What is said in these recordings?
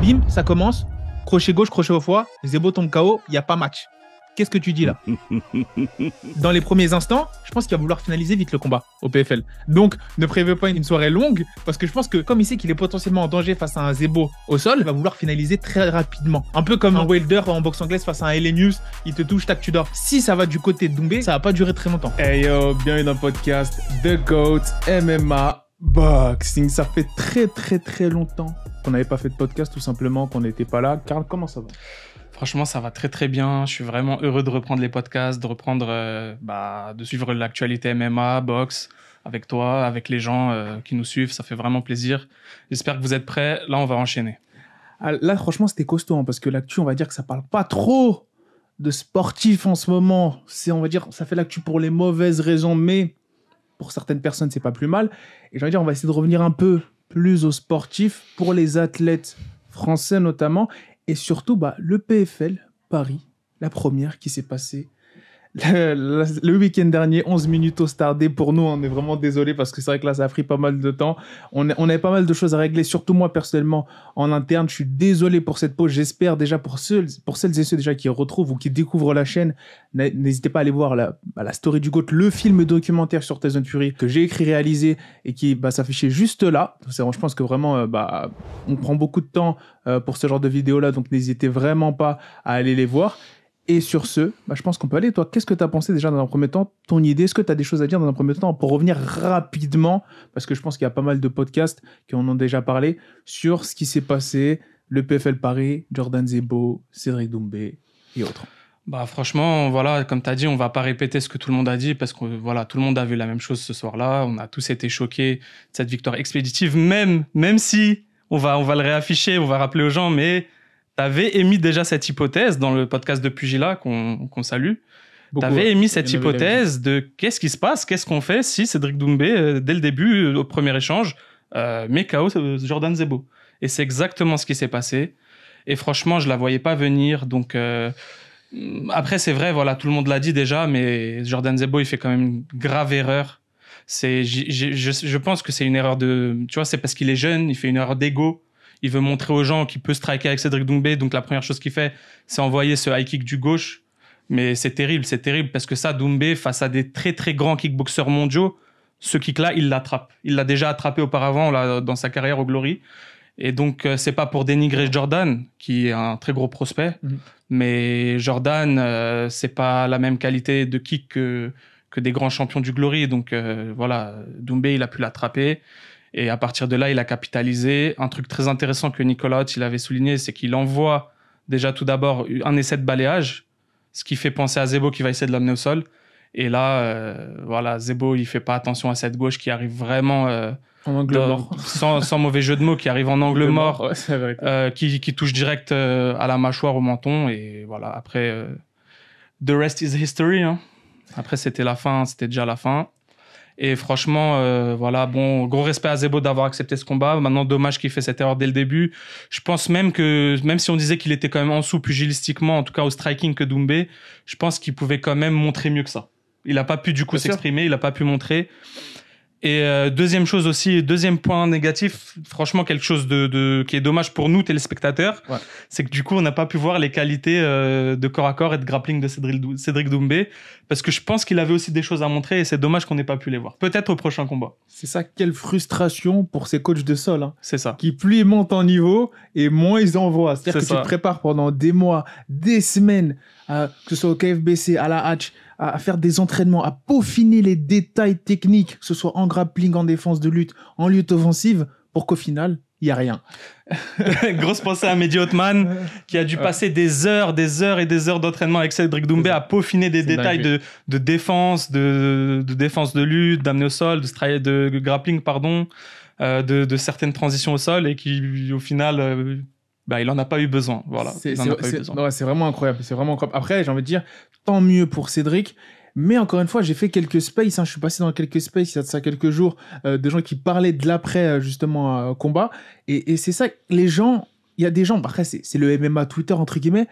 bim, ça commence. Crochet gauche, crochet au foie. Zebo tombe KO, il n'y a pas match. Qu'est-ce que tu dis là Dans les premiers instants, je pense qu'il va vouloir finaliser vite le combat au PFL. Donc, ne prévois pas une soirée longue, parce que je pense que comme il sait qu'il est potentiellement en danger face à un Zebo au sol, il va vouloir finaliser très rapidement. Un peu comme un Wilder en boxe anglaise face à un Elenius, il te touche, tac, tu dors. Si ça va du côté de Doumbé, ça va pas durer très longtemps. Hey yo, bienvenue dans le podcast The GOAT MMA Boxing. Ça fait très très très longtemps qu'on n'avait pas fait de podcast, tout simplement qu'on n'était pas là. Karl, comment ça va? Franchement, ça va très très bien. Je suis vraiment heureux de reprendre les podcasts, de reprendre, euh, bah, de suivre l'actualité MMA, boxe avec toi, avec les gens euh, qui nous suivent. Ça fait vraiment plaisir. J'espère que vous êtes prêts. Là, on va enchaîner. Ah, Là, franchement, c'était costaud hein, parce que l'actu, on va dire que ça parle pas trop de sportifs en ce moment. C'est, on va dire, ça fait l'actu pour les mauvaises raisons, mais pour certaines personnes, c'est pas plus mal. Et je vais dire, on va essayer de revenir un peu plus aux sportifs, pour les athlètes français notamment, et surtout bah, le PFL Paris, la première qui s'est passée le, week-end dernier, 11 minutes au Stardé. Pour nous, on est vraiment désolé parce que c'est vrai que là, ça a pris pas mal de temps. On, on avait pas mal de choses à régler, surtout moi personnellement en interne. Je suis désolé pour cette pause. J'espère déjà pour, ceux, pour celles et ceux déjà qui retrouvent ou qui découvrent la chaîne, n'hésitez pas à aller voir la, bah, la story du GOAT, le film documentaire sur Tyson Fury que j'ai écrit, réalisé et qui bah, s'affichait juste là. Je pense que vraiment, euh, bah, on prend beaucoup de temps euh, pour ce genre de vidéos-là, donc n'hésitez vraiment pas à aller les voir. Et sur ce, bah, je pense qu'on peut aller. Toi, qu'est-ce que tu as pensé déjà dans un premier temps? Ton idée Est-ce que tu as des choses à dire dans un premier temps pour revenir rapidement? Parce que je pense qu'il y a pas mal de podcasts qui en ont déjà parlé sur ce qui s'est passé, le PFL Paris, Jordan Zebo, Cédric Doumbé et autres. Bah franchement, voilà, comme tu as dit, on va pas répéter ce que tout le monde a dit parce que voilà, tout le monde a vu la même chose ce soir-là. On a tous été choqués de cette victoire expéditive, même même si on va on va le réafficher, on va rappeler aux gens, mais tu avais émis déjà cette hypothèse dans le podcast de Pugilat qu'on qu'on salue. Tu avais ouais. émis cette hypothèse de qu'est-ce qui se passe, qu'est-ce qu'on fait si Cédric Doumbé, euh, dès le début, euh, au premier échange, euh, met KO Jordan Zebo. Et c'est exactement ce qui s'est passé. Et franchement, je la voyais pas venir. Donc euh, après, c'est vrai, voilà, tout le monde l'a dit déjà, mais Jordan Zebo, il fait quand même une grave erreur. C'est, je, je pense que c'est une erreur de, tu vois, c'est parce qu'il est jeune, il fait une erreur d'ego. Il veut montrer aux gens qu'il peut striker avec Cédric Doumbé. Donc la première chose qu'il fait, c'est envoyer ce high kick du gauche. Mais c'est terrible, c'est terrible parce que ça, Doumbé, face à des très très grands kickboxers mondiaux, ce kick-là, il l'attrape. Il l'a déjà attrapé auparavant là, dans sa carrière au Glory. Et donc, euh, c'est pas pour dénigrer Jordan, qui est un très gros prospect, Mhm. mais Jordan, euh, c'est pas la même qualité de kick que, que des grands champions du Glory. Donc euh, voilà, Doumbé, il a pu l'attraper. Et à partir de là, il a capitalisé. Un truc très intéressant que Nicolas il avait souligné, c'est qu'il envoie déjà tout d'abord un essai de balayage, ce qui fait penser à Zebo qui va essayer de l'amener au sol. Et là, euh, voilà, Zebo, il fait pas attention à cette gauche qui arrive vraiment euh, En angle mort. sans, sans mauvais jeu de mots, qui arrive en angle mort, Ouais, c'est vrai. euh, qui, qui touche direct à la mâchoire, au menton. Et voilà, après, the rest is history. hein. Après, c'était la fin, c'était déjà la fin. Et franchement, euh, voilà, bon, gros respect à Zebo d'avoir accepté ce combat. Maintenant, dommage qu'il fait cette erreur dès le début. Je pense même que, même si on disait qu'il était quand même en dessous pugilistiquement, en tout cas au striking que Doumbé, je pense qu'il pouvait quand même montrer mieux que ça. Il n'a pas pu du coup s'exprimer, il n'a pas pu montrer. Et euh, deuxième chose aussi, deuxième point négatif, franchement quelque chose de, de qui est dommage pour nous téléspectateurs, Ouais. c'est que du coup on n'a pas pu voir les qualités euh, de corps à corps et de grappling de Cédric, Cédric Doumbé parce que je pense qu'il avait aussi des choses à montrer et c'est dommage qu'on n'ait pas pu les voir. Peut-être au prochain combat. C'est ça, quelle frustration pour ces coachs de sol. hein. C'est ça. qui plus ils montent en niveau et moins ils envoient. C'est-à-dire C'est que tu ça. te prépares pendant des mois, des semaines, à- que ce soit au KFBC, à la Hatch, à, à faire des entraînements, à peaufiner les détails techniques, que ce soit en grappling, en défense de lutte, en lutte offensive, pour qu'au final, il n'y a rien. Grosse pensée à Mehdi Othman qui a dû Ouais. passer des heures, des heures et des heures d'entraînement avec Cédric Doumbé à peaufiner des détails de, de défense, de, de défense de lutte, d'amener au sol, de, grappling, pardon, euh, de, de certaines transitions au sol et qui, au final, euh, bah, il en a pas eu besoin. Voilà. C'est ouais, vraiment incroyable. C'est vraiment incroyable. Après, j'ai envie de dire, tant mieux pour Cédric. Mais encore une fois, j'ai fait quelques spaces. hein. Je suis passé dans quelques spaces il y a de ça quelques jours, euh, de gens qui parlaient de l'après euh, justement euh, combat. Et, et c'est ça, les gens, il y a des gens. Après, c'est c'est le MMA Twitter entre guillemets.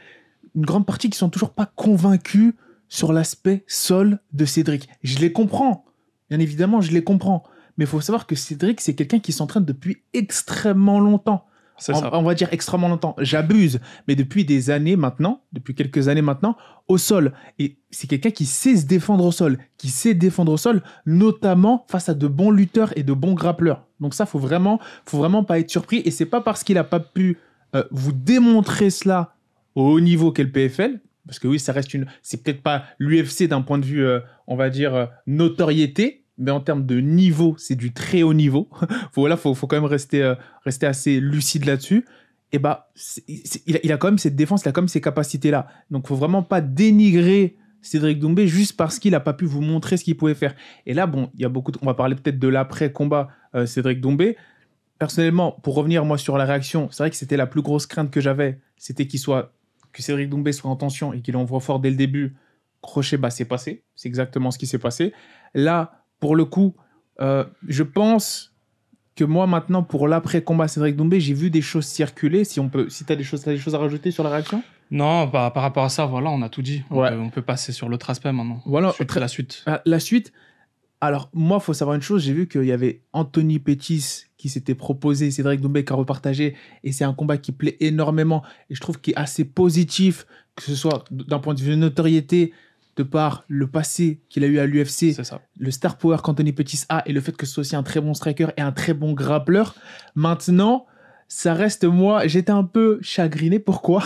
Une grande partie qui sont toujours pas convaincus sur l'aspect sol de Cédric. Je les comprends. Bien évidemment, je les comprends. Mais il faut savoir que Cédric, c'est quelqu'un qui s'entraîne depuis extrêmement longtemps. On, ça. on va dire extrêmement longtemps. J'abuse, mais depuis des années maintenant, depuis quelques années maintenant, au sol. Et c'est quelqu'un qui sait se défendre au sol, qui sait défendre au sol, notamment face à de bons lutteurs et de bons grappleurs. Donc ça, faut vraiment, faut vraiment pas être surpris. Et c'est pas parce qu'il a pas pu euh, vous démontrer cela au haut niveau qu'est le PFL, parce que oui, ça reste une, c'est peut-être pas l'UFC d'un point de vue, euh, on va dire euh, notoriété, mais en termes de niveau, c'est du très haut niveau. voilà, faut, faut quand même rester, euh, rester assez lucide là-dessus. Et bah, il, a, quand même cette défense, il a quand même ces capacités-là. Donc, faut vraiment pas dénigrer Cédric Doumbé juste parce qu'il a pas pu vous montrer ce qu'il pouvait faire. Et là, bon, il y a beaucoup. On va parler peut-être de l'après-combat euh, Cédric Doumbé. Personnellement, pour revenir moi sur la réaction, c'est vrai que c'était la plus grosse crainte que j'avais, c'était qu'il soit que Cédric Doumbé soit en tension et qu'il envoie fort dès le début. Crochet, bah c'est passé, c'est exactement ce qui s'est passé. Là, pour le coup, euh, je pense que moi maintenant pour l'après-combat Cédric Doumbé, j'ai vu des choses circuler. Si on peut, si t'as des choses, t'as des choses à rajouter sur la réaction? Non, bah, par rapport à ça, voilà, on a tout dit. On, Ouais. peut, on peut passer sur l'autre aspect maintenant. Voilà, Suite, la suite. Ah, La suite. Alors, moi, faut savoir une chose. J'ai vu qu'il y avait Anthony Pettis qui s'était proposé, Cédric Doumbé qui a repartagé. Et c'est un combat qui plaît énormément. Et je trouve qu'il est assez positif, que ce soit d'un point de vue de notoriété, de par le passé qu'il a eu à l'UFC, le star power qu'Anthony Pettis a et le fait que ce soit aussi un très bon striker et un très bon grappleur. Maintenant, ça reste moi, j'étais un peu chagriné. Pourquoi?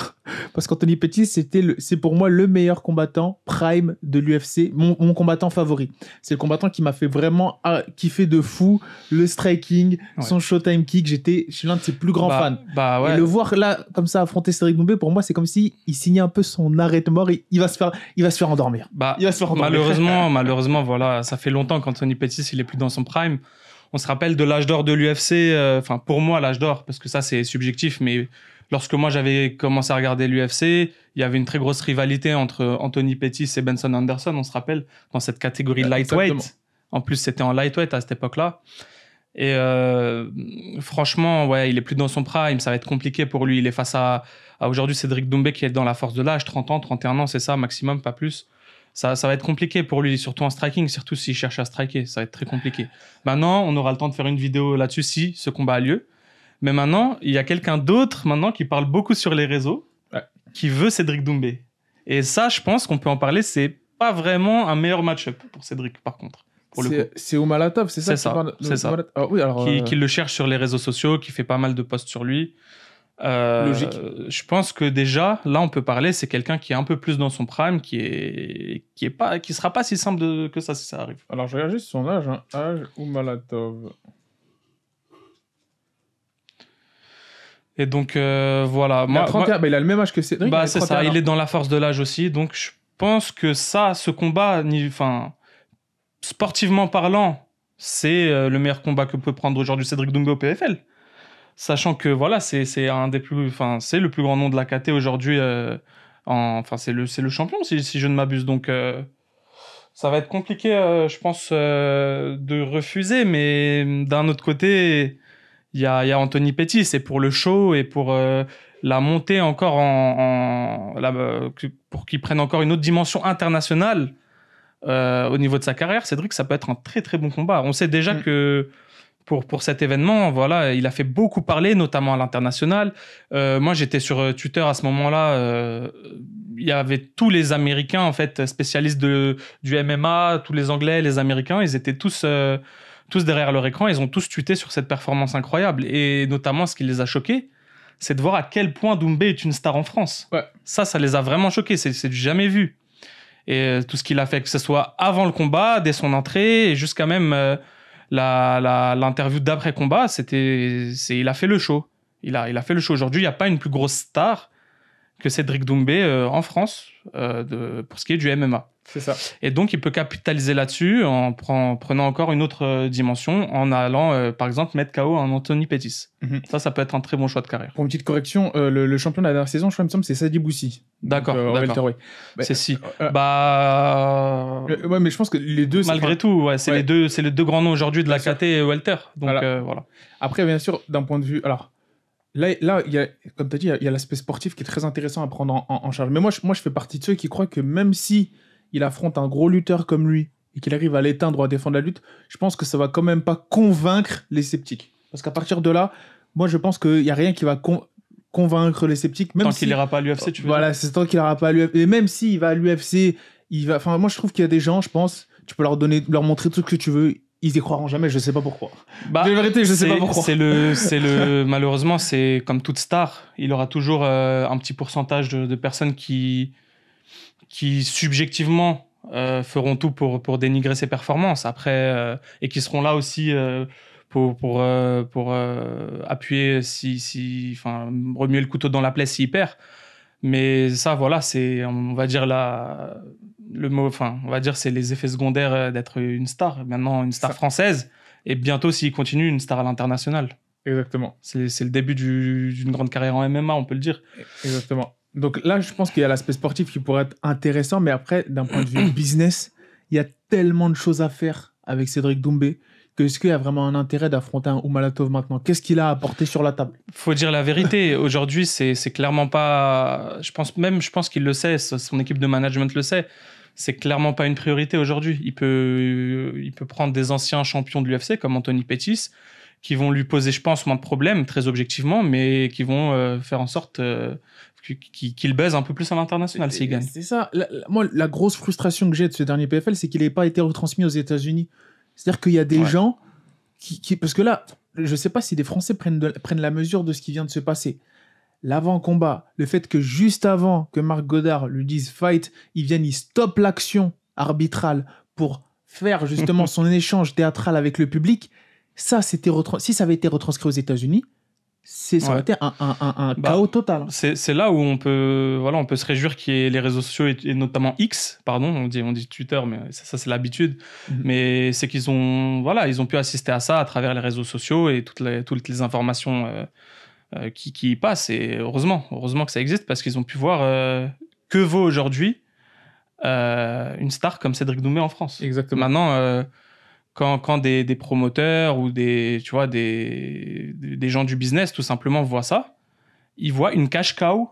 Parce qu'Anthony Pettis, c'était le- c'est pour moi le meilleur combattant prime de l'UFC, mon, mon combattant favori. C'est le combattant qui m'a fait vraiment ah, kiffer de fou, le striking, Ouais. son showtime kick. J'étais, je suis l'un de ses plus grands bah, fans. Bah ouais. Et le voir là, comme ça, affronter Cédric Doumbé, pour moi, c'est comme si il signait un peu son arrêt de mort. Il, il va se faire, il va se faire endormir. Bah, Il va se faire endormir. malheureusement, malheureusement, voilà, ça fait longtemps qu'Anthony Pettis, il est plus dans son prime. On se rappelle de l'âge d'or de l'UFC, euh, enfin, pour moi, l'âge d'or, parce que ça, c'est subjectif, mais lorsque moi, j'avais commencé à regarder l'UFC, il y avait une très grosse rivalité entre Anthony Pettis et Benson Anderson, on se rappelle, dans cette catégorie Ouais, lightweight. exactement. En plus, c'était en lightweight à cette époque-là. Et euh, franchement, ouais, il est plus dans son prime, ça va être compliqué pour lui. Il est face à, à aujourd'hui Cédric Doumbé qui est dans la force de l'âge, 30 ans, 31 ans, c'est ça, maximum, pas plus. Ça, ça va être compliqué pour lui, surtout en striking, surtout s'il cherche à striker, ça va être très compliqué. Maintenant, on aura le temps de faire une vidéo là-dessus si ce combat a lieu. Mais maintenant, il y a quelqu'un d'autre maintenant qui parle beaucoup sur les réseaux, Ouais. qui veut Cédric Doumbé. Et ça, je pense qu'on peut en parler, c'est pas vraiment un meilleur match-up pour Cédric, par contre. Pour le coup. C'est- Oumalatov, c'est ça C'est ça, parles c'est ça. Ah oui, alors. qui, euh, qui le cherche sur les réseaux sociaux, qui fait pas mal de posts sur lui. Euh, Logique. Je pense que déjà, là, on peut parler, c'est quelqu'un qui est un peu plus dans son prime, qui est, qui est pas, qui sera pas si simple de- que ça si ça arrive. Alors, je regarde juste son âge. hein. Âge Oumalatov. Et donc euh, voilà, Il, a moi, 31 bah, il a le même âge que Cédric. bah c'est ça, 31 il est dans la force de l'âge aussi, donc je pense que ça, ce combat, ni- enfin, sportivement parlant, c'est euh, le meilleur combat que peut prendre aujourd'hui Cédric Doumbé au PFL. Sachant que voilà, c'est c'est un des plus, enfin, c'est le plus grand nom de la KT aujourd'hui. euh, en- Enfin, c'est le, c'est le champion si, si je ne m'abuse. Donc, euh, ça va être compliqué, euh, je pense, de refuser. Mais d'un autre côté, il y a, y a Anthony Pettis. C'est pour le show et pour la montée encore en, en- la- que- pour qu'il prenne encore une autre dimension internationale au niveau de sa carrière. Cédric, ça peut être un très très bon combat. On sait déjà Mm. que pour, pour cet événement, voilà, il a fait beaucoup parler, notamment à l'international. Euh, moi, j'étais sur euh, Twitter à ce moment-là. euh, il y avait tous les Américains, en fait, spécialistes de, du MMA, tous les Anglais, les Américains, ils étaient tous, euh, tous derrière leur écran. Ils ont tous tweeté sur cette performance incroyable. Et notamment, ce qui les a choqués, c'est de voir à quel point Doumbé est une star en France. Ouais. Ça, ça les a vraiment choqués. C'est du jamais vu. Et tout ce qu'il a fait, que ce soit avant le combat, dès son entrée, et jusqu'à même l'interview d'après combat, c'était, c'est, il a fait le show. Il a, il a fait le show. Aujourd'hui, il n'y a pas une plus grosse star que Cédric Doumbé euh, en France euh, de, pour ce qui est du MMA. C'est ça. Et donc, il peut capitaliser là-dessus en prenant encore une autre euh, dimension, en allant, euh, par exemple, mettre KO un Anthony Pettis. Mhm. Ça, ça peut être un très bon choix de carrière. Pour une petite correction, euh, le, le champion de la dernière saison, je crois, il me semble, c'est Sadi Boussi. D'accord, euh. Bah, c'est si. Bah, ouais, mais je pense que les deux. c'est- malgré tout, ouais, c'est Ouais. les deux, c'est les deux grands noms aujourd'hui de la Bien. KT et Welter. Donc Voilà. voilà. Après, bien sûr, d'un point de vue. Alors, là, là il y a, comme tu as dit, il y a- l'aspect sportif qui est très intéressant à prendre en, en- en charge. Mais moi je, moi, je fais partie de ceux qui croient que même si il affronte un gros lutteur comme lui et qu'il arrive à l'éteindre ou à défendre la lutte, je pense que ça va quand même pas convaincre les sceptiques. Parce qu'à partir de là, moi, je pense qu'il n'y a rien qui va con- convaincre les sceptiques. Même Tant si- qu'il ira pas à l'UFC, tu veux Voilà, c'est tant qu'il n'ira pas à l'UFC. Et même s'il va à l'UFC, il va. Enfin, moi, je trouve qu'il y a des gens, je pense, tu peux leur donner, leur montrer tout ce que tu veux, ils y croiront jamais. Je sais pas pourquoi. Bah, de vérité, je sais pas pourquoi. C'est le, c'est le, malheureusement, c'est comme toute star, il aura toujours euh, un petit pourcentage de, de personnes qui, qui subjectivement euh, feront tout pour, pour dénigrer ses performances. Après, euh, et qui seront là aussi pour, pour, pour appuyer si, si, enfin, remuer le couteau dans la plaie s'il perd. Mais ça, voilà, c'est, on va dire la, le mot, enfin, on va dire, c'est les effets secondaires euh, d'être une star. Maintenant, une star Ça- française. Et bientôt, s'il continue, une star à l'international. Exactement. C'est le début du- d'une grande carrière en MMA, on peut le dire. Exactement. Donc là, je pense qu'il y a l'aspect sportif qui pourrait être intéressant, mais après, d'un point de vue business, il y a tellement de choses à faire avec Cédric Doumbé que est-ce qu'il y a vraiment un intérêt d'affronter un Oumalatov maintenant? Qu'est-ce qu'il a apporté sur la table? Faut dire la vérité. Aujourd'hui, c'est c'est clairement pas. Je pense même, je pense qu'il le sait. Son équipe de management le sait. C'est clairement pas une priorité aujourd'hui. Il peut, il peut prendre des anciens champions de l'UFC comme Anthony Pettis, qui vont lui poser, je pense, moins de problèmes, très objectivement, mais qui vont euh, faire en sorte euh, qu'il baise un peu plus à l'international s'il gagne. C'est ça. La- la- moi, la grosse frustration que j'ai de ce dernier PFL, c'est qu'il n'ait pas été retransmis aux États-Unis. C'est-à-dire qu'il y a des Ouais. gens qui, qui- Parce que là, je sais pas si des Français prennent, de- prennent la mesure de ce qui vient de se passer. L'avant-combat, le fait que juste avant que Marc Godard lui dise fight, il vienne, il stoppe l'action arbitrale pour faire justement son échange théâtral avec le public. Ça, c'était si ça avait été retranscrit aux États-Unis, c'est ça aurait Ouais. été un, un- un- un Bah, chaos total. C'est c'est là où on peut, voilà, on peut se réjouir qu'il y ait les réseaux sociaux et, et notamment X, pardon, on dit, on dit Twitter, mais ça, ça, c'est l'habitude. Mhm. Mais c'est qu'ils ont, voilà, ils ont pu assister à ça à travers les réseaux sociaux et toutes les, toutes les informations euh, euh, qui, qui y passent. Et heureusement, heureusement que ça existe parce qu'ils ont pu voir euh, que vaut aujourd'hui euh, une star comme Cédric Doumbé en France. Exactement. Maintenant, quand, quand des, des promoteurs ou des, tu vois, des, des gens du business tout simplement voient ça, ils voient une cash cow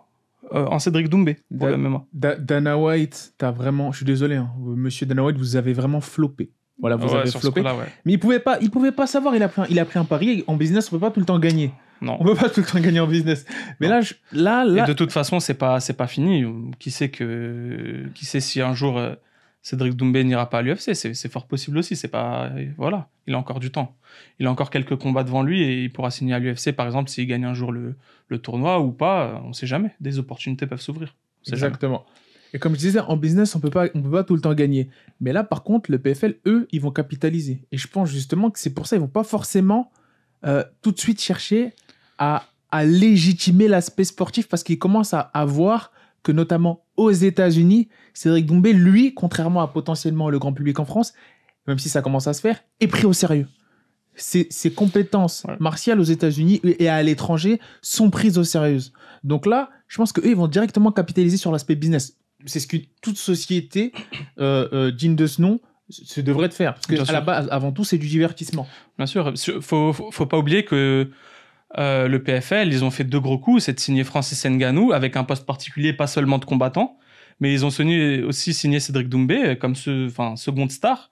euh, en Cédric Doumbé pour Da- le MMA. Da- Dana White, t'as vraiment, je suis désolé, hein, monsieur Dana White, vous avez vraiment floppé. Voilà, vous Ouais, avez floppé. ouais. Mais il pouvait pas, il pouvait pas savoir. Il a pris, un, il a pris un pari. En business, on peut pas tout le temps gagner. Non. On peut pas tout le temps gagner en business. Mais Non. là, je- là, Et là, de toute façon, c'est pas c'est pas fini. Qui sait que qui sait si un jour euh, Cédric Doumbé n'ira pas à l'UFC, c'est c'est fort possible aussi. C'est pas voilà, il a encore du temps. Il a encore quelques combats devant lui et il pourra signer à l'UFC par exemple s'il gagne un jour le, le tournoi ou pas. On sait jamais. Des opportunités peuvent s'ouvrir. Jamais. exactement. Et comme je disais, en business, on peut pas, on peut pas tout le temps gagner. Mais là, par contre, le PFL, eux, ils vont capitaliser. Et je pense justement que c'est pour ça, ils vont pas forcément euh, tout de suite chercher à, à légitimer l'aspect sportif parce qu'ils commencent à, à voir que notamment aux États-Unis, Cédric Doumbé, lui, contrairement à potentiellement le grand public en France, même si ça commence à se faire, est pris au sérieux. Ses, ses compétences Ouais. martiales aux États-Unis et à l'étranger sont prises au sérieux. Donc là, je pense qu'eux, ils vont directement capitaliser sur l'aspect business. C'est ce que toute société euh, euh, digne de ce nom se devrait de faire. Parce que Bien à sûr. la base, avant tout, c'est du divertissement. Bien sûr, faut, faut, faut pas oublier que euh, le PFL, ils ont fait deux gros coups, c'est de signer Francis Ngannou avec un poste particulier, pas seulement de combattant, mais ils ont signé- aussi signé Cédric Doumbé comme ce, seconde star.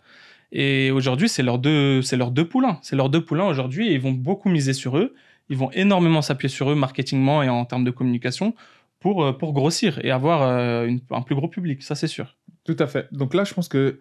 Et aujourd'hui, c'est leurs deux, poulains. C'est leurs deux poulains aujourd'hui et ils vont beaucoup miser sur eux. Ils vont énormément s'appuyer sur eux marketingement et en termes de communication pour, euh, grossir et avoir euh, un plus gros public, ça c'est sûr. Tout à fait. Donc là, je pense que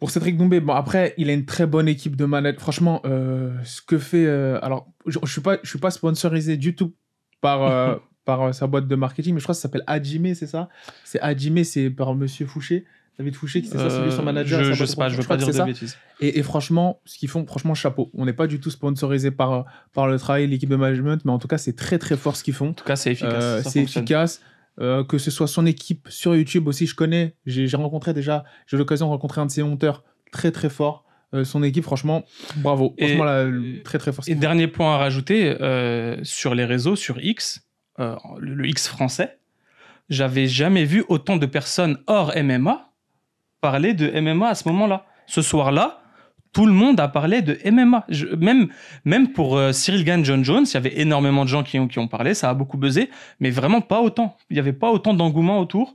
pour Cédric Doumbé, bon, après, il a une très bonne équipe de manettes. Franchement, euh, ce que fait. euh, alors, je ne suis, pas- je suis pas sponsorisé du tout par, euh, par sa boîte de marketing, mais je crois que ça s'appelle Hajime, c'est ça? C'est Hajime, c'est par monsieur Fouché. David Fouché, qui c'est ça, c'est lui son manager. je, boîte sais pas, je veux pas dire de ça. bêtises. Et, et franchement, ce qu'ils font, franchement, chapeau. On n'est pas du tout sponsorisé par, par le travail, l'équipe de management, mais en tout cas, c'est très très fort ce qu'ils font. En tout cas, c'est efficace. C'est efficace. Euh, que ce soit son équipe sur YouTube aussi, je connais. J'ai rencontré déjà, j'ai eu l'occasion de rencontrer un de ses monteurs très très fort. Euh, son équipe, franchement, bravo. Et- Franchement, là, le- très très fort. Et dernier point à rajouter, euh, sur les réseaux, sur X, le, le X français, j'avais jamais vu autant de personnes hors MMA parler de MMA à ce moment-là. Ce soir-là, tout le monde a parlé de MMA. Même, même pour euh, Cyril Gann, John Jones, il y avait énormément de gens qui ont, qui ont parlé, ça a beaucoup buzzé, mais vraiment pas autant. Il n'y avait pas autant d'engouement autour.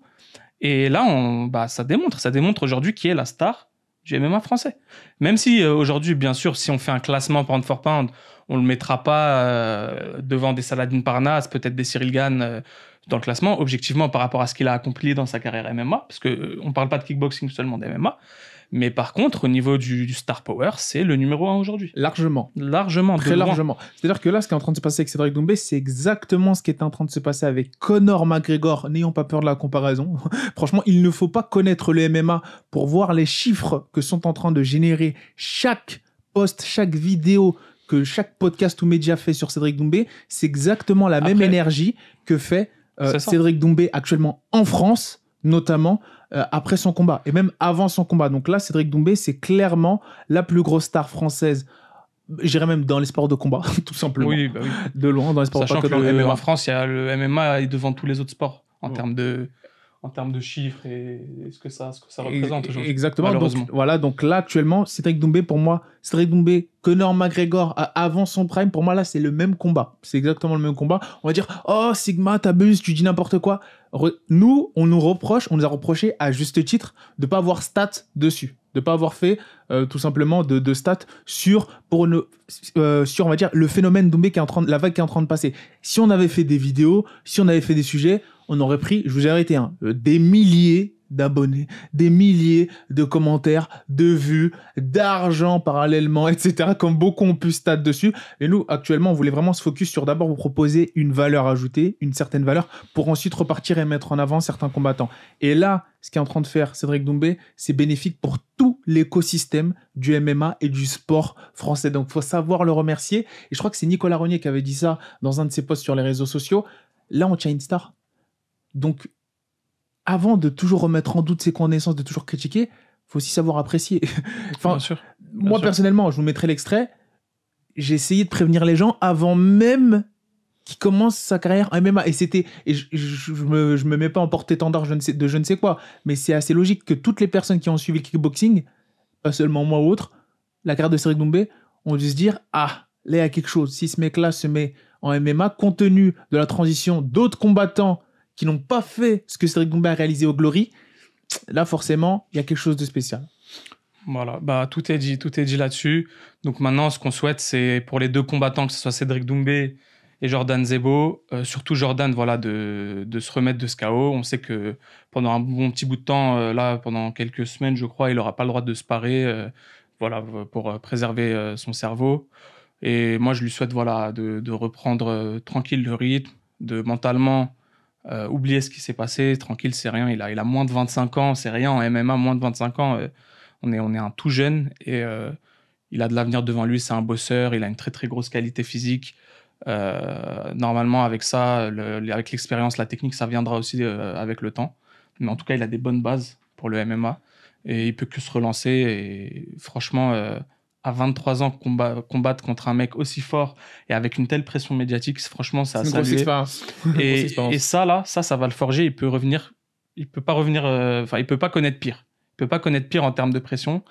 Et là, on, bah, ça démontre, ça démontre aujourd'hui qui est la star du MMA français. Même si euh, aujourd'hui, bien sûr, si on fait un classement pound for pound, on le mettra pas euh, devant des Saladin Parnasse, peut-être des Cyril Gann dans le classement, objectivement par rapport à ce qu'il a accompli dans sa carrière MMA, parce que euh, on parle pas de kickboxing seulement d'MMA. Mais par contre, au niveau du, du star power, c'est le numéro un aujourd'hui. Largement. Largement, Très largement. C'est-à-dire que là, ce qui est en train de se passer avec Cédric Doumbé, c'est exactement ce qui est en train de se passer avec Conor McGregor. N'ayons pas peur de la comparaison. Franchement, il ne faut pas connaître le MMA pour voir les chiffres que sont en train de générer chaque post, chaque vidéo que chaque podcast ou média fait sur Cédric Doumbé. C'est exactement la même énergie que fait euh. Cédric Doumbé actuellement en France, notamment euh, après son combat et même avant son combat. Donc là, Cédric Doumbé, c'est clairement la plus grosse star française. J'irais même dans les sports de combat, tout simplement. Oui, bah oui. De loin, dans les sports Sachant pas que que le de- MMA en France, il y a le MMA est devant tous les autres sports en termes de en termes de chiffres et ce que ça ce que ça représente aujourd'hui. Exactement. Donc, voilà, donc là, actuellement, Cédric Doumbé, pour moi, Cédric Doumbé, Conor McGregor, avant son prime, pour moi, là, c'est le même combat. C'est exactement le même combat. On va dire, oh, Sigma, t'abuses, tu dis n'importe quoi. Re- Nous, on nous reproche, on nous a reproché, à juste titre, de pas avoir stats dessus. De pas avoir fait, euh, tout simplement, de, de stats sur, pour ne, euh, sur, on va dire, le phénomène Doumbé qui est en train de, la vague qui est en train de passer. Si on avait fait des vidéos, si on avait fait des sujets, on aurait pris, je vous ai arrêté, hein, euh, des milliers d'abonnés, des milliers de commentaires, de vues, d'argent parallèlement, etc., comme beaucoup ont pu stat dessus. Et nous, actuellement, on voulait vraiment se focus sur d'abord vous proposer une valeur ajoutée, une certaine valeur, pour ensuite repartir et mettre en avant certains combattants. Et là, ce qu'est en train de faire Cédric Doumbé, c'est bénéfique pour tout l'écosystème du MMA et du sport français. Donc, faut savoir le remercier. Et je crois que c'est Nicolas Rognier qui avait dit ça dans un de ses posts sur les réseaux sociaux. Là, on tient une star. Donc, avant de toujours remettre en doute ses connaissances, de toujours critiquer, faut aussi savoir apprécier. enfin, Bien sûr. moi sûr. personnellement, je vous mettrai l'extrait. J'ai essayé de prévenir les gens avant même qu'il commence sa carrière en MMA. Et c'était, et je, je, je me, je me mets pas en porte-étendard je ne sais, de je ne sais quoi, mais c'est assez logique que toutes les personnes qui ont suivi le kickboxing, pas seulement moi ou autre, la carrière de Cédric Doumbé, ont dû se dire ah là il y a quelque chose. Si ce mec-là se met en MMA, compte tenu de la transition d'autres combattants qui n'ont pas fait ce que Cédric Doumbé a réalisé au Glory, là forcément il y a quelque chose de spécial. Voilà, bah tout est dit, tout est dit là-dessus. Donc maintenant, ce qu'on souhaite, c'est pour les deux combattants, que ce soit Cédric Doumbé et Jordan Zebo, euh, surtout Jordan, voilà, de, de se remettre de ce chaos. On sait que pendant un bon petit bout de temps, euh, là, pendant quelques semaines, je crois, il n'aura pas le droit de se parer, euh, voilà, pour préserver son cerveau. Et moi, je lui souhaite, voilà, de, de reprendre tranquille le rythme, de mentalement euh, oublier ce qui s'est passé. Tranquille, c'est rien. Il a, il a moins de 25 ans, c'est rien en MMA, moins de 25 ans. euh, on est, on est un tout jeune et euh, il a de l'avenir devant lui. C'est un bosseur. Il a une très très grosse qualité physique. Normalement, avec ça, le- avec l'expérience, la technique, ça viendra aussi avec le temps. Mais en tout cas, il a des bonnes bases pour le MMA et il peut que se relancer. Et franchement, à 23 ans, combat- combattre contre un mec aussi fort et avec une telle pression médiatique, franchement, ça a salué. Et, et ça là, ça, ça va le forger. Il peut revenir. Il peut pas revenir. euh, Enfin, il peut pas connaître pire. Il peut pas connaître pire en termes de pression.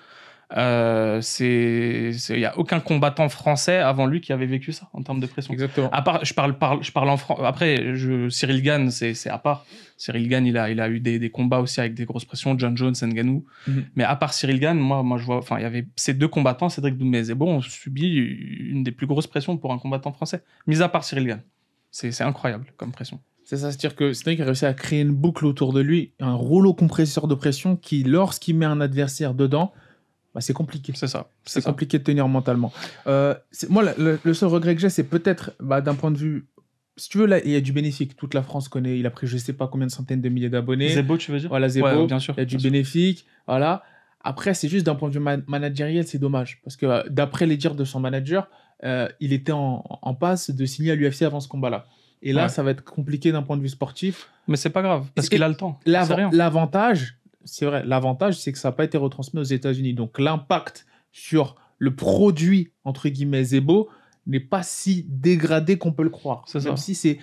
Euh, c'est, il y a aucun combattant français avant lui qui avait vécu ça en termes de pression. Exactement. À part, je parle, parle- je parle en France. Après, je, Cyril Gann, c'est, à part. Cyril Gann, il a, il a eu des, des combats aussi avec des grosses pressions. John Jones, Ngannou. Mhm. Mais à part Cyril Gann, moi, moi, je vois. Enfin, il y avait ces deux combattants, Cédric Doumbé et Zebo, ont subi une des plus grosses pressions pour un combattant français. Mis à part Cyril Gann. C'est, c'est incroyable comme pression. C'est ça, c'est-à-dire que Cédric a réussi à créer une boucle autour de lui, un rouleau compresseur de pression qui, lorsqu'il met un adversaire dedans, bah, c'est compliqué. C'est ça. C'est compliqué de tenir mentalement. Euh, moi, le, seul regret que j'ai, c'est peut-être bah, d'un point de vue. Si tu veux, là, il y a du bénéfique. Toute la France connaît. Il a pris je sais pas combien de centaines de milliers d'abonnés. Zebo, tu veux dire? Voilà, Zebo. Ouais, bien sûr. Il y a du sûr. bénéfique. Voilà. Après, c'est juste d'un point de vue man- managériel, c'est dommage. Parce que euh, d'après les dires de son manager, euh, il était en, en passe de signer à l'UFC avant ce combat-là. Et là, Ouais. ça va être compliqué d'un point de vue sportif. Mais c'est pas grave, parce qu'il a le temps. L'avantage, c'est vrai, l'avantage, c'est que ça n'a pas été retransmis aux États-Unis. Donc l'impact sur le produit, entre guillemets, Zebo, n'est pas si dégradé qu'on peut le croire. C'est Même ça. si c'est.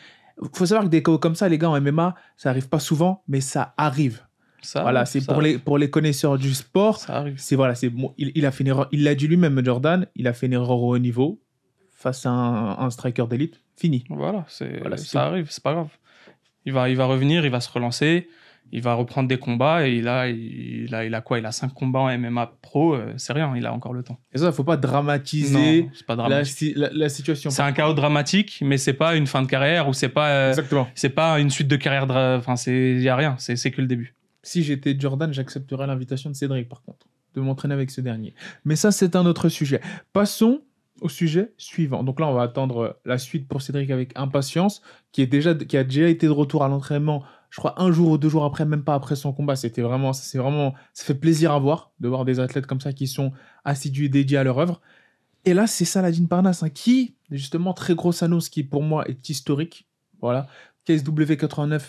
faut savoir que des KO comme ça, les gars, en MMA, ça arrive pas souvent, mais ça arrive. Ça voilà, c'est ça pour les, pour les connaisseurs du sport. Ça arrive. C'est voilà, c'est bon, il, il a fait une erreur. Il l'a dit lui-même, Jordan. Il a fait une erreur au haut niveau face à un, un striker d'élite. Fini. Voilà, c'est, Voilà, ça arrive, c'est pas grave. Il va, il va revenir, il va se relancer. Il va reprendre des combats et il a, il a, il a quoi? Il a 5 combats en MMA pro, euh, c'est rien, il a encore le temps. Et ça, faut pas dramatiser Non, c'est pas la, dramatique. la- la situation. C'est un chaos dramatique, mais c'est pas une fin de carrière ou c'est pas, euh, Exactement. c'est pas une suite de carrière. Enfin, c'est, y a rien, c'est, c'est que le début. Si j'étais Jordan, j'accepterais l'invitation de Cédric, par contre, de m'entraîner avec ce dernier. Mais ça, c'est un autre sujet. Passons au sujet suivant. Donc là, on va attendre la suite pour Cédric avec impatience, qui, est déjà, qui a déjà été de retour à l'entraînement, je crois, un jour ou deux jours après, même pas après son combat. C'était vraiment, c'est vraiment, ça fait plaisir à voir, de voir des athlètes comme ça qui sont assidus et dédiés à leur œuvre. Et là, c'est Saladin Parnasse, hein, qui, justement, très grosse annonce qui, pour moi, est historique. Voilà. KSW89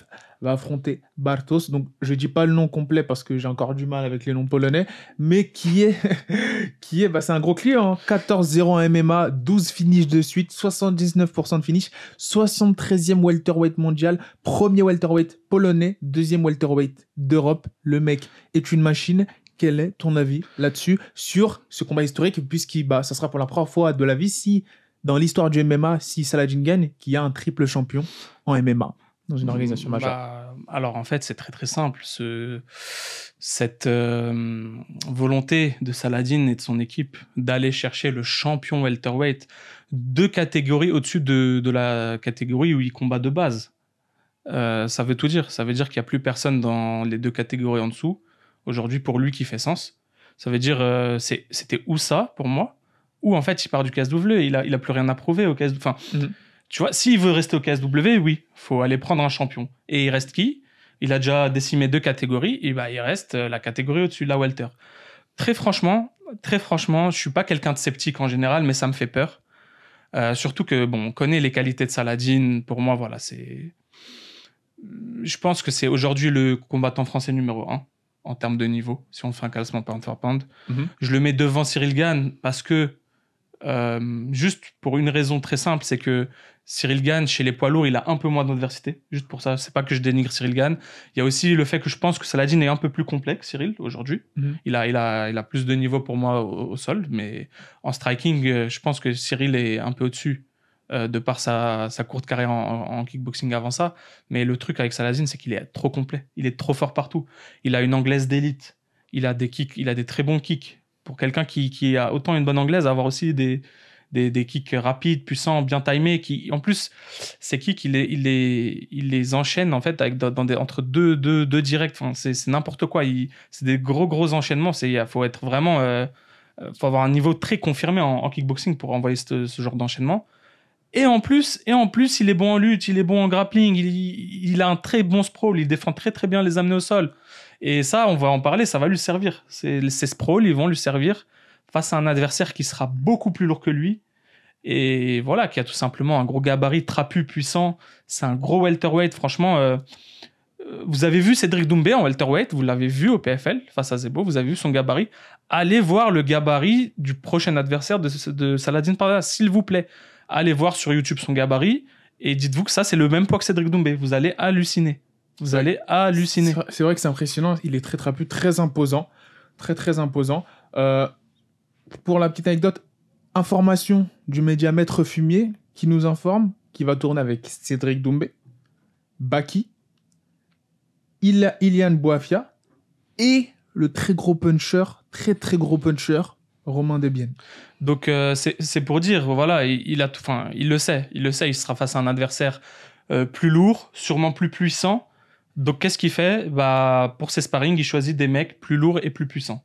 va affronter Bartos. Donc, je dis pas le nom complet parce que j'ai encore du mal avec les noms polonais, mais qui est, qui est, bah, c'est un gros client. hein. 14-0 en MMA, 12 finishes de suite, 79% de finish, 73e welterweight mondial, premier welterweight polonais, deuxième welterweight d'Europe. Le mec est une machine. Quel est ton avis là-dessus sur ce combat historique puisqu'il bah, ça sera pour la première fois de la vie si dans l'histoire du MMA si Saladin gagne qu'il y a un triple champion en MMA dans une organisation majeure. Bah, alors en fait, c'est très très simple. Ce, cette euh, volonté de Saladin et de son équipe d'aller chercher le champion welterweight deux catégories au-dessus de, de la catégorie où il combat de base. Euh, ça veut tout dire. Ça veut dire qu'il n'y a plus personne dans les deux catégories en dessous. Aujourd'hui, pour lui, qui fait sens. Ça veut dire, euh, c'était où ça pour moi? Ou en fait, il part du KSW, il a, il a plus rien à prouver au KSW. Enfin, Mhm. Tu vois, s'il veut rester au KSW, oui, faut aller prendre un champion. Et il reste qui? Il a déjà décimé deux catégories, et bah, il reste euh, la catégorie au-dessus, la welter. Très franchement, très franchement, je suis pas quelqu'un de sceptique en général, mais ça me fait peur. Euh, surtout que, bon, on connaît les qualités de Saladin. Pour moi, voilà, c'est. Je pense que c'est aujourd'hui le combattant français numéro un en termes de niveau, si on fait un classement pound for pound. Mhm. Je le mets devant Cyril Gann parce que, euh, juste pour une raison très simple, c'est que Cyril Gann, chez les poids lourds, il a un peu moins d'adversité. Juste pour ça, c'est pas que je dénigre Cyril Gann. Il y a aussi le fait que je pense que Saladin est un peu plus complet que Cyril aujourd'hui. Mhm. Il, a, il, a, il a plus de niveau pour moi au, au sol, mais en striking, euh, je pense que Cyril est un peu au-dessus euh, de par sa, sa courte carrière en, en kickboxing avant ça. Mais le truc avec Saladin, c'est qu'il est trop complet. Il est trop fort partout. Il a une anglaise d'élite. Il a des kicks, il a des très bons kicks. Pour quelqu'un qui, a autant une bonne anglaise, avoir aussi des, kicks rapides, puissants, bien timés, qui, en plus, ces kicks, il les, il enchaîne, en fait, avec, entre deux, directs. Enfin, c'est, n'importe quoi. C'est des gros, gros enchaînements. Il faut être vraiment, euh, euh, faut avoir un niveau très confirmé en, kickboxing pour envoyer ce, ce genre d'enchaînement. Et en plus, et en plus, il est bon en lutte, il est bon en grappling, il, il a un très bon sprawl, il défend très très bien les amener au sol. Et ça, on va en parler, ça va lui servir. Ces, sprawls, ils vont lui servir face à un adversaire qui sera beaucoup plus lourd que lui. Et voilà, qui a tout simplement un gros gabarit trapu, puissant. C'est un gros welterweight, franchement. euh, euh, vous avez vu Cédric Doumbé en welterweight, vous l'avez vu au PFL face à Zebo, vous avez vu son gabarit. Allez voir le gabarit du prochain adversaire de, de Saladin Parda, s'il vous plaît. Allez voir sur YouTube son gabarit et dites-vous que ça, c'est le même poids que Cédric Doumbé. Vous allez halluciner. Vous allez halluciner. C'est vrai- que c'est impressionnant. Il est très trapu, très imposant. Très, très imposant. Euh, pour la petite anecdote, information du médiamètre fumier qui nous informe qu'il va tourner avec Cédric Doumbé, Baki, Il Ilian Boafia et le très gros puncher, très très gros puncher, Romain Desbiennes. Donc euh, c'est pour dire, voilà, il, il a, tout- enfin, il le sait, il le sait, il sera face à un adversaire euh, plus lourd, sûrement plus puissant. Donc qu'est-ce qu'il fait? Bah pour ses sparring, il choisit des mecs plus lourds et plus puissants.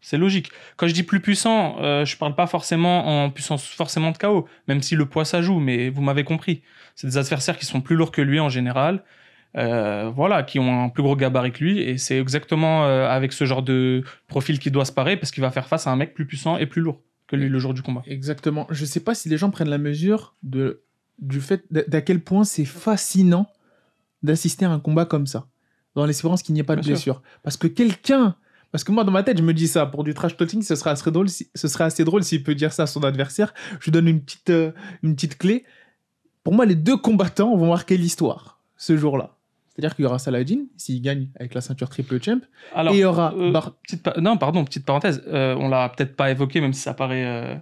C'est logique. Quand je dis plus puissant, euh, je parle pas forcément en puissance forcément de KO, même si le poids ça joue, mais vous m'avez compris. C'est des adversaires qui sont plus lourds que lui en général, euh, voilà, qui ont un plus gros gabarit que lui, et c'est exactement euh, avec ce genre de profil qu'il doit se parer parce qu'il va faire face à un mec plus puissant et plus lourd que lui le jour du combat. Exactement. Je sais pas si les gens prennent la mesure de, du fait d'à d'à quel point c'est fascinant d'assister à un combat comme ça, dans l'espérance qu'il n'y ait pas de Bien sûr. blessure. Parce que quelqu'un, parce que moi dans ma tête je me dis ça, pour du trash talking, ce serait assez drôle, si- ce serait assez drôle s'il peut dire ça à son adversaire. Je lui donne une petite, euh, une petite clé. Pour moi, les deux combattants vont marquer l'histoire ce jour-là. C'est-à-dire qu'il y aura Saladin, s'il gagne avec la ceinture triple champ, Alors, et il y aura euh, Bar- petite pa- non, pardon, petite parenthèse, euh, on l'a peut-être pas évoqué, même si ça paraît euh,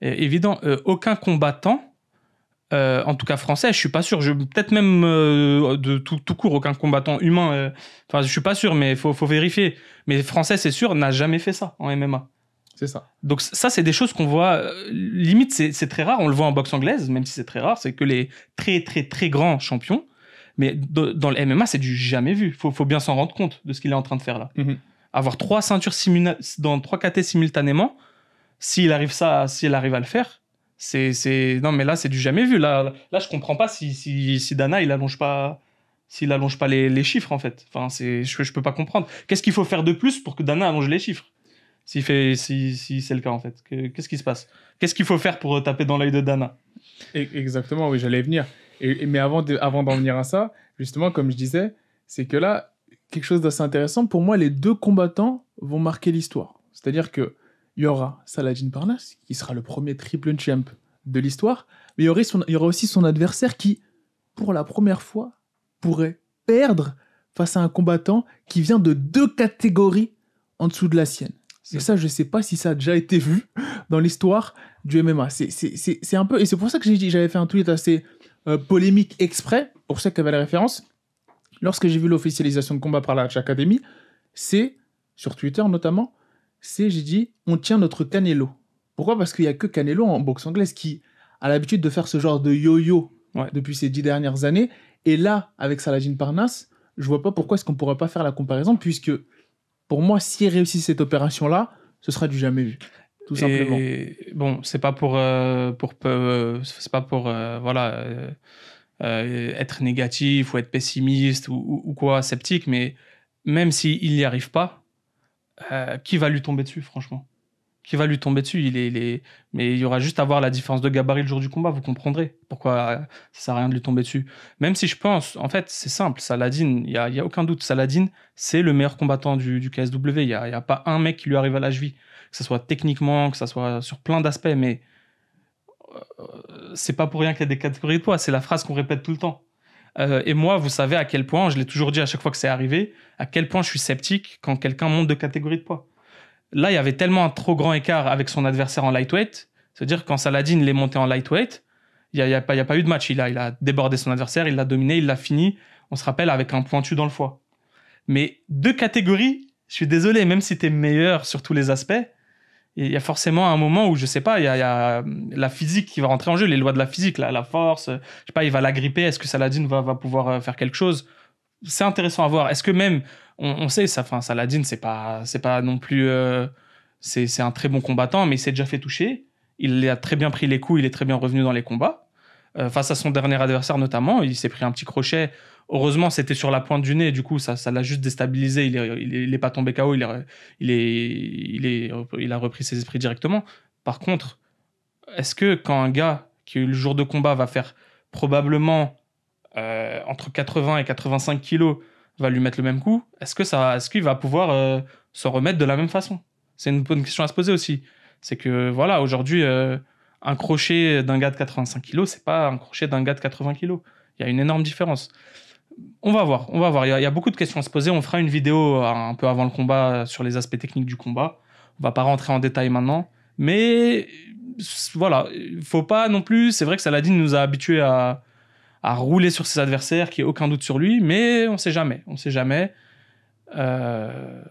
évident. Aucun combattant Euh, en tout cas français, je suis pas sûr. Je peut-être même euh, de tout, tout, court aucun combattant humain. euh, Enfin, je suis pas sûr, mais faut faut vérifier. Mais français, c'est sûr, n'a jamais fait ça en MMA. C'est ça. Donc ça, c'est des choses qu'on voit. euh, limite, c'est très rare. On le voit en boxe anglaise, même si c'est très rare. C'est que les très très très grands champions. Mais de- dans le MMA, c'est du jamais vu. Faut faut bien s'en rendre compte de ce qu'il est en train de faire là. Mhm. Avoir trois ceintures dans trois KT simultanément, s'il arrive ça, s'il arrive à le faire, c'est non mais là c'est du jamais vu. Là là je comprends pas si si, si Dana il allonge pas s'il allonge pas les, les chiffres en fait. Enfin c'est je je peux pas comprendre. Qu'est-ce qu'il faut faire de plus pour que Dana allonge les chiffres? S'il fait si si c'est le cas en fait. Que- Qu'est-ce qui se passe? Qu'est-ce qu'il faut faire pour euh, taper dans l'œil de Dana? E- Exactement, oui, j'allais venir. Et, mais avant d'en venir à ça, justement, comme je disais, c'est que là, quelque chose d'assez intéressant, pour moi, les deux combattants vont marquer l'histoire. C'est-à-dire que il y aura Saladin Parnas, qui sera le premier triple champ de l'histoire, mais il y, aurait son- il y aura aussi son adversaire qui, pour la première fois, pourrait perdre face à un combattant qui vient de deux catégories en dessous de la sienne. Et ça, je sais pas si ça a déjà été vu dans l'histoire du MMA. C'est- un peu. Et c'est pour ça que j'ai dit- j'avais fait un tweet assez euh, polémique exprès, pour ça qu'il y avait la référence. Lorsque j'ai vu l'officialisation de combat par la Hatch Academy, c'est, sur Twitter notamment, c'est, j'ai dit, on tient notre Canelo. Pourquoi? Parce qu'il y a que Canelo en boxe anglaise qui a l'habitude de faire ce genre de yo-yo Ouais. depuis ces dix dernières années. Et là, avec Saladin Parnas, je vois pas pourquoi est-ce qu'on pourrait pas faire la comparaison, puisque pour moi, s'il réussit cette opération-là, ce sera du jamais vu. Tout simplement. Et bon, c'est pas pour euh, pour peu- c'est pas pour euh, voilà euh, euh, être négatif ou être pessimiste ou, ou- ou quoi sceptique, mais même s'il n'y arrive pas, euh, qui va lui tomber dessus, franchement? Qui va lui tomber dessus? Il est, mais il y aura juste à voir la différence de gabarit le jour du combat, vous comprendrez pourquoi euh, ça sert à rien de lui tomber dessus. Même si je pense, en fait, c'est simple, Saladin, il y a, y a aucun doute, Saladin, c'est le meilleur combattant du, KSW. Il y a, y a pas un mec qui lui arrive à la cheville que ce soit techniquement, que ce soit sur plein d'aspects, mais euh, c'est pas pour rien qu'il y a des catégories de poids, c'est la phrase qu'on répète tout le temps. Euh, et moi, vous savez à quel point, je l'ai toujours dit à chaque fois que c'est arrivé, à quel point je suis sceptique quand quelqu'un monte de catégorie de poids. Là, il y avait tellement un trop grand écart avec son adversaire en lightweight, c'est-à-dire quand Saladin l'est monté en lightweight, il n'y a, a pas eu de match. Il a, il a débordé son adversaire, il l'a dominé, il l'a fini, on se rappelle, avec un pointu dans le foie. Mais deux catégories, je suis désolé, même si tu es meilleur sur tous les aspects, il y a forcément un moment où, je sais pas, il y a, la physique qui va rentrer en jeu, les lois de la physique, la, force, euh, je sais pas, il va la gripper, est-ce que Saladin va, va pouvoir euh, faire quelque chose? C'est intéressant à voir. Est-ce que même, on, sait, ça, enfin, Saladin, c'est pas, c'est pas non plus, euh, c'est un très bon combattant, mais il s'est déjà fait toucher. Il a très bien pris les coups, il est très bien revenu dans les combats. Face à son dernier adversaire notamment, il s'est pris un petit crochet. Heureusement, c'était sur la pointe du nez, du coup, ça, ça l'a juste déstabilisé. Il est, il est, il est pas tombé KO, il est, il est, il a repris ses esprits directement. Par contre, est-ce que quand un gars qui le jour de combat va faire probablement euh, entre 80 et 85 kilos va lui mettre le même coup, est-ce que est-ce qu'il va pouvoir euh, s'en remettre de la même façon? C'est une bonne question à se poser aussi. C'est que voilà, aujourd'hui, euh, un crochet d'un gars de 85 kilos, c'est pas un crochet d'un gars de 80 kilos. Il y a une énorme différence. On va voir, on va voir. Il y, a, beaucoup de questions à se poser. On fera une vidéo euh, un peu avant le combat sur les aspects techniques du combat. On va pas rentrer en détail maintenant, mais voilà, il faut pas non plus. C'est vrai que Saladin nous a habitués à, à rouler sur ses adversaires, qu'il n'y ait aucun doute sur lui, mais on sait jamais, on sait jamais. Euh,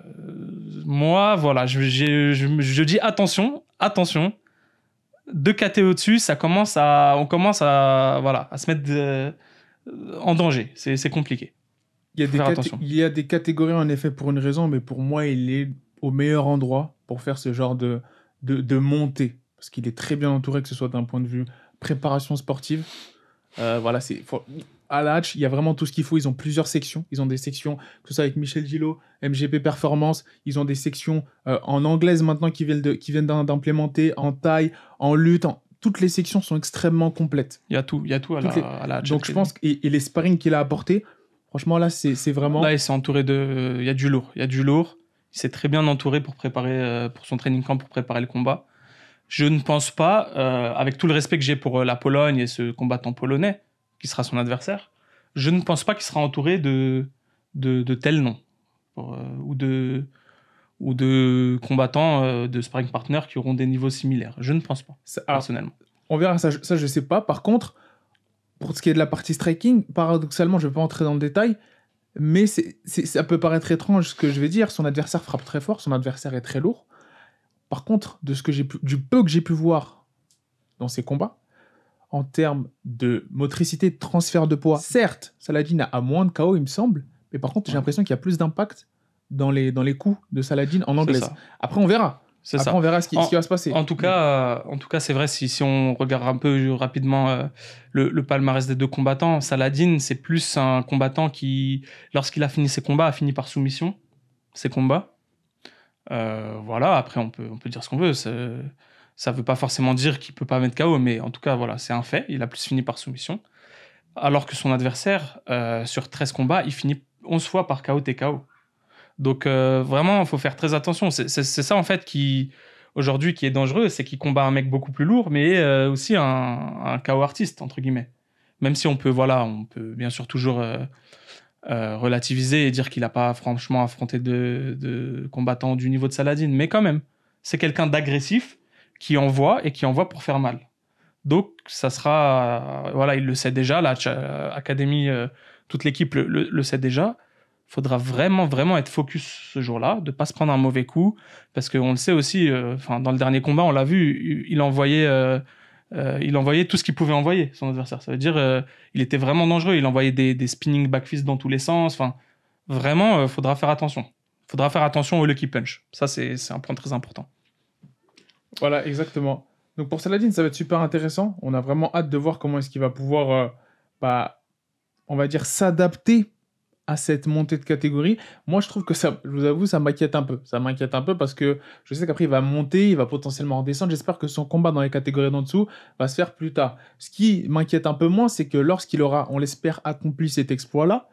moi, voilà, je dis attention, attention. Deux KT au-dessus, ça commence à, on commence à, voilà, à se mettre de- en danger. C'est, compliqué. Il y, a des faire caté- attention. il y a des catégories en effet pour une raison, mais pour moi, il est au meilleur endroit pour faire ce genre de, de, de montée. Parce qu'il est très bien entouré, que ce soit d'un point de vue préparation sportive. Euh, voilà, c'est faut- à la Hatch, il y a vraiment tout ce qu'il faut. Ils ont plusieurs sections. Ils ont des sections, que ce soit avec Michel Gillot, MGP Performance. Ils ont des sections euh, en anglaise maintenant qui viennent d'implémenter, en taille, en lutte. en- Toutes les sections sont extrêmement complètes. Il y a tout, il y a tout à la, les- à la Donc je pense que- et, et les sparring qu'il a apporté, franchement là, c'est vraiment. Là, il s'est entouré de. Il y a du lourd. Il y a du lourd. Il s'est très bien entouré pour préparer, euh, pour son training camp, pour préparer le combat. Je ne pense pas, euh, avec tout le respect que j'ai pour euh, la Pologne et ce combattant polonais, qui sera son adversaire, je ne pense pas qu'il sera entouré de, de, de tels noms. Pour, euh, ou de ou de combattants, euh, de sparring partners qui auront des niveaux similaires. Je ne pense pas, Ça- personnellement. On verra ça, je- ça je sais pas. Par contre, pour ce qui est de la partie striking, paradoxalement, je ne vais pas entrer dans le détail, mais c'est, c'est- ça peut paraître étrange ce que je vais dire. Son adversaire frappe très fort, son adversaire est très lourd. Par contre, de ce que j'ai pu, du peu que j'ai pu voir dans ses combats, en termes de motricité, de transfert de poids, certes, Saladin a moins de KO, il me semble, mais par contre, j'ai l'impression qu'il y a plus d'impact dans les, dans les coups de Saladin en ça. Après, on verra. C'est Après, ça. on verra ce qui, ce qui va se passer. En tout cas, euh, en tout cas, c'est vrai si, si on regarde un peu rapidement euh, le, le palmarès des deux combattants, Saladin, c'est plus un combattant qui, lorsqu'il a fini ses combats, a fini par soumission ses combats. Euh, voilà. Après, on peut on peut dire ce qu'on veut. Ça veut pas forcément dire qu'il peut pas mettre KO, mais en tout cas, voilà, c'est un fait. Il a plus fini par soumission. Alors que son adversaire, euh, sur 13 combats, il finit 11 fois par KO TKO. Donc euh, vraiment, il faut faire très attention. C'est ça en fait qui aujourd'hui qui est dangereux, c'est qu'il combat un mec beaucoup plus lourd, mais euh, aussi un, KO artiste entre guillemets. Même si on peut voilà, on peut bien sûr toujours euh, relativiser et dire qu'il n'a pas franchement affronté de, de combattants du niveau de Saladin, mais quand même, c'est quelqu'un d'agressif qui envoie et qui envoie pour faire mal. Donc ça sera voilà, il le sait déjà, la Ch- Academy, euh, toute l'équipe le sait déjà faudra vraiment vraiment être focus ce jour-là, de pas se prendre un mauvais coup, parce qu'on le sait aussi. euh, dans le dernier combat, on l'a vu, il envoyait, euh, euh, il envoyait tout ce qu'il pouvait envoyer son adversaire. Ça veut dire, il était vraiment dangereux. Il envoyait des, des spinning backfists dans tous les sens. Enfin, vraiment, faudra faire attention. Faudra faire attention au lucky punch. Ça, c'est un point très important. Voilà, exactement. Donc pour Saladin, ça va être super intéressant. On a vraiment hâte de voir comment est-ce qu'il va pouvoir, bah, on va dire, s'adapter cette montée de catégorie. Moi, je trouve que ça, je vous avoue, ça m'inquiète un peu. Ça m'inquiète un peu parce que je sais qu'après, il va monter, il va potentiellement redescendre. J'espère que son combat dans les catégories d'en dessous va se faire plus tard. Ce qui m'inquiète un peu moins, c'est que lorsqu'il aura, on l'espère, accompli cet exploit-là,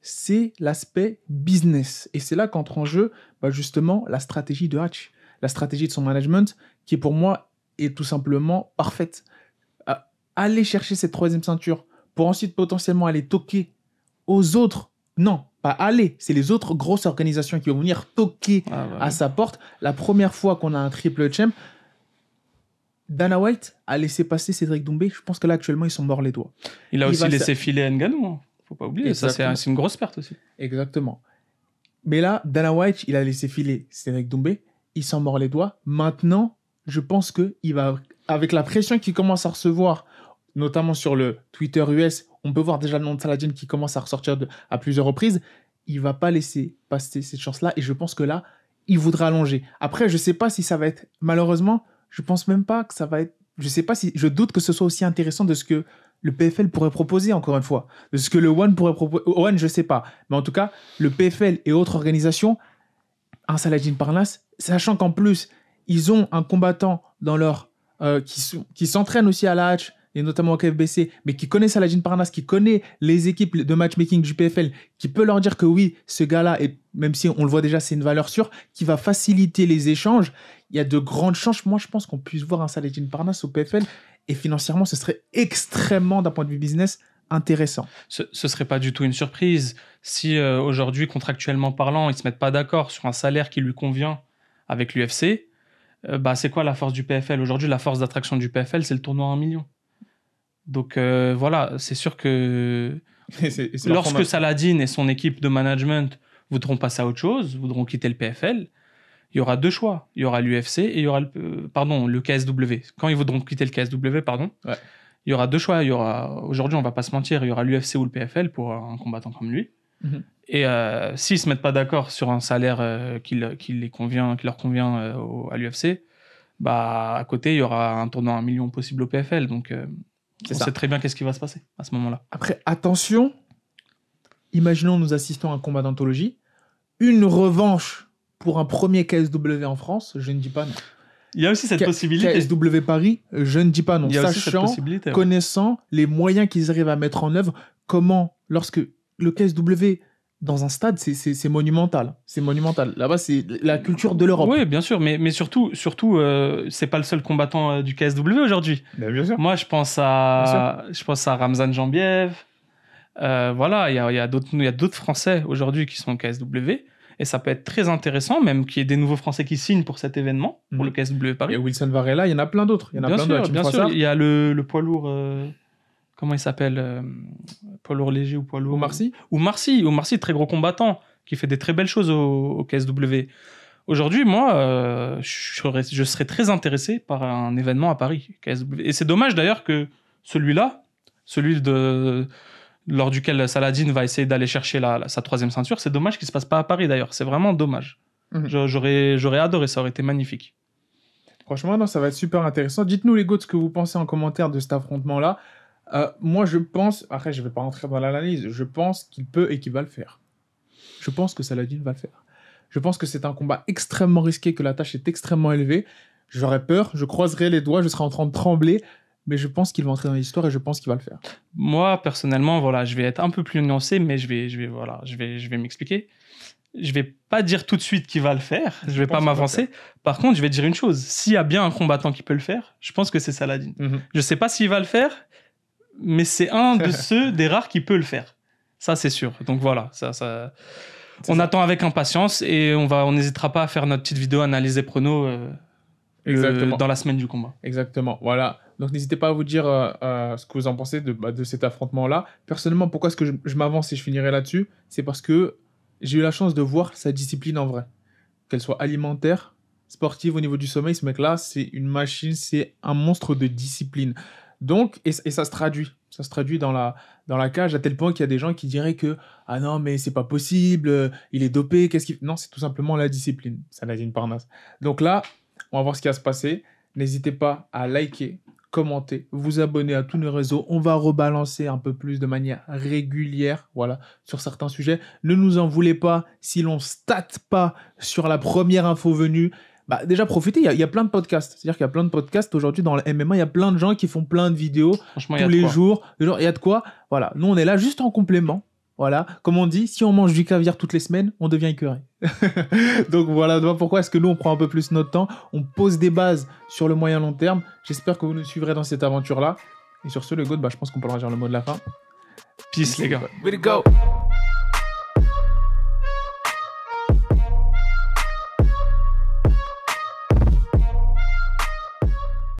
c'est l'aspect business. Et c'est là qu'entre en jeu, bah, justement, la stratégie de Hatch, la stratégie de son management, qui pour moi est tout simplement parfaite. Euh, aller chercher cette troisième ceinture pour ensuite potentiellement aller toquer aux autres. Non, pas aller, c'est les autres grosses organisations qui vont venir toquer Ah, bah, à sa porte. La première fois qu'on a un triple champ, Dana White a laissé passer Cédric Doumbé. Je pense que là, actuellement, ils sont morts les doigts. il a il aussi laissé filer Nganou. Hein. Faut pas oublier. Ça, c'est une grosse perte aussi. Exactement. Mais là, Dana White, il a laissé filer Cédric Doumbé. Il s'en mord les doigts. Maintenant, je pense que il va, avec la pression qu'il commence à recevoir, notamment sur le Twitter US, on peut voir déjà le nom de Saladin qui commence à ressortir à plusieurs reprises. Il va pas laisser passer cette chance-là. Et je pense que là, il voudra allonger. Après, je sais pas si ça va être, malheureusement, je pense même pas que ça va être, je sais pas si, je doute que ce soit aussi intéressant de ce que le PFL pourrait proposer, encore une fois. De ce que le One pourrait proposer. One, je sais pas. Mais en tout cas, le PFL et autres organisations, un Saladin Parnasse, sachant qu'en plus, ils ont un combattant dans leur. euh, qui s'entraîne aussi à la et notamment au KFBC, mais qui connaît Saladin Parnasse, qui connaît les équipes de matchmaking du PFL, qui peut leur dire que oui, ce gars-là, et même si on le voit déjà, c'est une valeur sûre, qui va faciliter les échanges. Il y a de grandes chances, moi je pense qu'on puisse voir un Saladin Parnasse au PFL, et financièrement, ce serait extrêmement, d'un point de vue business, intéressant. ce, ce serait pas du tout une surprise si euh, aujourd'hui, contractuellement parlant, ils se mettent pas d'accord sur un salaire qui lui convient avec l'UFC. euh, bah, c'est quoi la force du PFL Aujourd'hui, la force d'attraction du PFL, c'est le tournoi à 1 million. Donc euh, voilà, c'est sûr que Et c'est- et c'est leur lorsque. Saladin et son équipe de management voudront passer à autre chose, voudront quitter le PFL, il y aura deux choix. Il y aura l'UFC et il y aura le, euh, pardon, le KSW. Quand ils voudront quitter le KSW, pardon, Ouais. il y aura deux choix. Il y aura, aujourd'hui, on va pas se mentir, il y aura l'UFC ou le PFL pour un combattant comme lui. Mhm. Et euh, s'ils se mettent pas d'accord sur un salaire euh, qui, le- qui les convient, qui leur convient au- à l'UFC, bah à côté il y aura un tournoi à un million possible au PFL. Donc on ça. sait très bien qu'est-ce qui va se passer à ce moment-là. Après, attention, imaginons nous assistons à un combat d'anthologie, une revanche pour un premier KSW en France, je ne dis pas non. Il y a aussi cette K- possibilité. KSW Paris, je ne dis pas non. Il y a aussi cette Sachant, possibilité. ouais. connaissant les moyens qu'ils arrivent à mettre en œuvre, comment, lorsque le KSW dans un stade, c'est- monumental. C'est monumental. Là-bas, c'est la culture de l'Europe. Oui, bien sûr, mais, mais surtout, surtout euh, c'est pas le seul combattant euh, du KSW aujourd'hui. bien sûr. Moi, je pense à, je pense à Ramzan Jambiev. Euh, voilà, il y a, il y a d'autres il y a d'autres Français aujourd'hui qui sont au KSW. Et ça peut être très intéressant, même qu'il y ait des nouveaux Français qui signent pour cet événement, pour Mhm. le KSW Paris. Et Wilson Varela, il y en a plein d'autres. Il y en a bien plein sûr, d'autres. bien sûr. Il y a le, le poids lourd. Comment il s'appelle euh, Poids lourd léger ou poids lourd Ou Marcy Ou Marcy. Ou Marcy, très gros combattant, qui fait des très belles choses au, au KSW. Aujourd'hui, moi, euh, je, serais, je serais très intéressé par un événement à Paris, KSW. Et c'est dommage d'ailleurs que celui-là, celui de lors duquel Saladin va essayer d'aller chercher la, la- sa troisième ceinture, c'est dommage qu'il se passe pas à Paris d'ailleurs. C'est vraiment dommage. Mhm. J'aurais adoré, ça aurait été magnifique. Franchement, non, ça va être super intéressant. Dites-nous, les gars, ce que vous pensez en commentaire de cet affrontement-là. Euh, moi, je pense, après, je vais pas rentrer dans l'analyse, je pense qu'il peut et qu'il va le faire. Je pense que Saladin va le faire. Je pense que c'est un combat extrêmement risqué, que la tâche est extrêmement élevée. J'aurais peur, je croiserai les doigts, je serai en train de trembler, mais je pense qu'il va entrer dans l'histoire et je pense qu'il va le faire. Moi, personnellement, voilà, je vais être un peu plus nuancé, mais je vais, je vais, voilà, je vais, je vais m'expliquer. Je vais pas dire tout de suite qu'il va le faire. Je, Je vais pas m'avancer. Par contre, je vais dire une chose. S'il y a bien un combattant qui peut le faire, je pense que c'est Saladin. Je sais pas s'il va le faire, mais c'est un de ceux des rares qui peut le faire. Ça, c'est sûr. Donc voilà, ça, ça... On ça. attend avec impatience et on va, on n'hésitera pas à faire notre petite vidéo analyse et prono euh, le- dans la semaine du combat. Exactement, voilà. Donc n'hésitez pas à vous dire euh, euh, ce que vous en pensez de, bah, de cet affrontement-là. Personnellement, pourquoi est-ce que je, je m'avance et je finirai là-dessus? C'est parce que j'ai eu la chance de voir sa discipline en vrai. Qu'elle soit alimentaire, sportive, au niveau du sommeil, ce mec-là, c'est une machine, c'est un monstre de discipline. Donc, et, ça se traduit. Ça se traduit dans la, dans la cage à tel point qu'il y a des gens qui diraient que ah non mais c'est pas possible, euh, il est dopé, qu'est-ce qu'il non c'est tout simplement la discipline, ça n'a une parnasse. Donc là, on va voir ce qui va se passer. N'hésitez pas à liker, commenter, vous abonner à tous nos réseaux. On va rebalancer un peu plus de manière régulière, voilà, sur certains sujets. Ne nous en voulez pas si l'on state pas sur la première info venue. Bah, déjà, profitez, il y a- il y, a plein de podcasts. C'est-à-dire qu'il y a plein de podcasts aujourd'hui dans le MMA. Il y a plein de gens qui font plein de vidéos Franchement, il y a tous de les quoi. jours. Il y a de quoi. Voilà. Nous, on est là juste en complément. Voilà. Comme on dit, si on mange du caviar toutes les semaines, on devient écœuré. Donc voilà, pourquoi est-ce que nous, on prend un peu plus notre temps. On pose des bases sur le moyen long terme. J'espère que vous nous suivrez dans cette aventure-là. Et sur ce, le GOAT, bah, je pense qu'on peut leur dire le mot de la fin. Peace, les gars. Way to go!